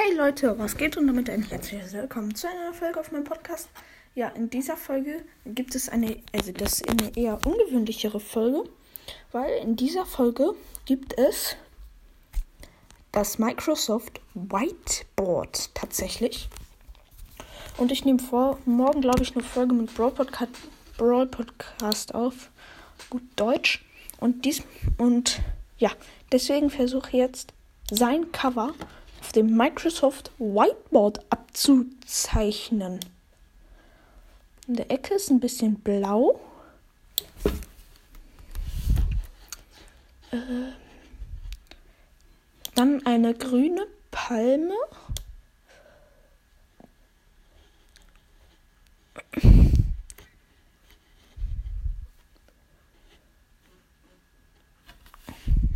Hey Leute, was geht und damit ein herzliches Willkommen zu einer Folge auf meinem Podcast. Ja, in dieser Folge gibt es eine, also das ist eine eher ungewöhnlichere Folge, weil in dieser Folge gibt es das Microsoft Whiteboard tatsächlich. Und ich nehme vor, morgen glaube ich eine Folge mit Brawl Podcast, Brawl Podcast auf, gut Deutsch. Und dies und ja, deswegen versuche ich jetzt sein Cover auf dem Microsoft Whiteboard abzuzeichnen. In der Ecke ist ein bisschen blau. Äh, dann eine grüne Palme.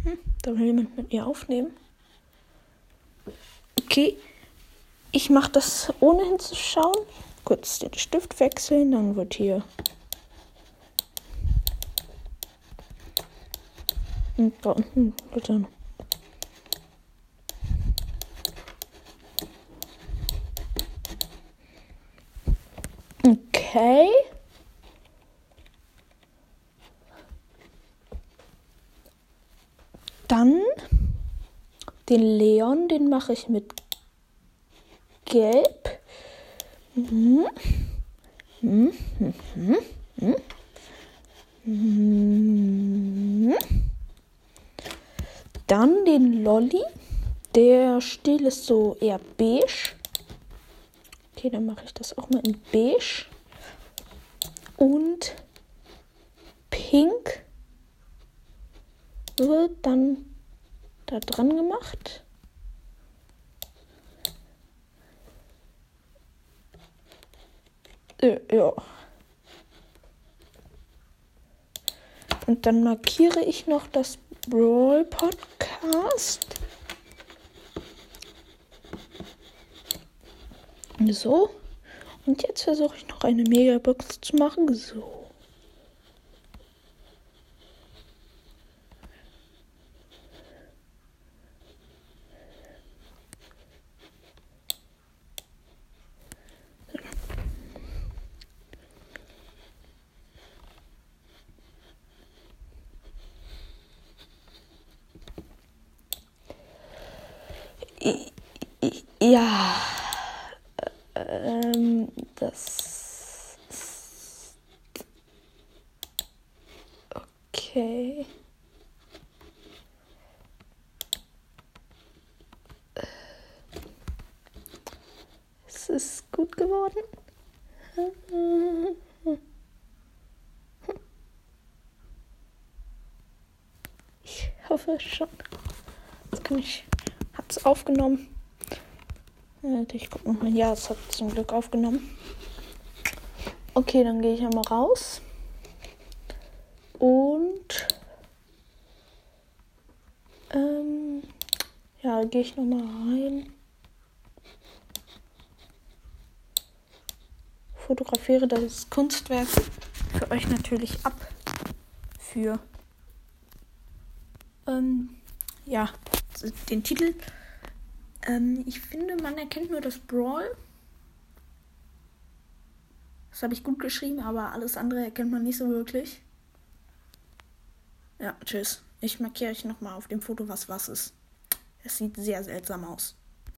Hm, da will jemand mit mir aufnehmen. Okay, ich mache das ohne hinzuschauen. Kurz den Stift wechseln, dann wird hier. Und da unten wird dann. Okay. Dann den Leon, den mache ich mit Gelb. Mhm. Mhm. Mhm. Mhm. Dann den Lolly. Der Stil ist so eher beige. Okay, dann mache ich das auch mal in beige. Und pink wird dann da dran gemacht. Äh, ja. Und dann markiere ich noch das Brawl Podcast. So. Und jetzt versuche ich noch eine Megabox zu machen. So. Ja. Ähm, das. Okay. Es ist gut geworden. Ich hoffe schon. Jetzt kann ich. Hat's aufgenommen. Ich gucke nochmal. Ja, es hat zum Glück aufgenommen. Okay, dann gehe ich einmal raus. Und ähm, ja, gehe ich nochmal rein. Fotografiere das Kunstwerk für euch natürlich ab. Für ähm, ja, den Titel. Ähm, ich finde, man erkennt nur das Brawl. Das habe ich gut geschrieben, aber alles andere erkennt man nicht so wirklich. Ja, tschüss. Ich markiere euch nochmal auf dem Foto, was was ist. Es sieht sehr seltsam aus.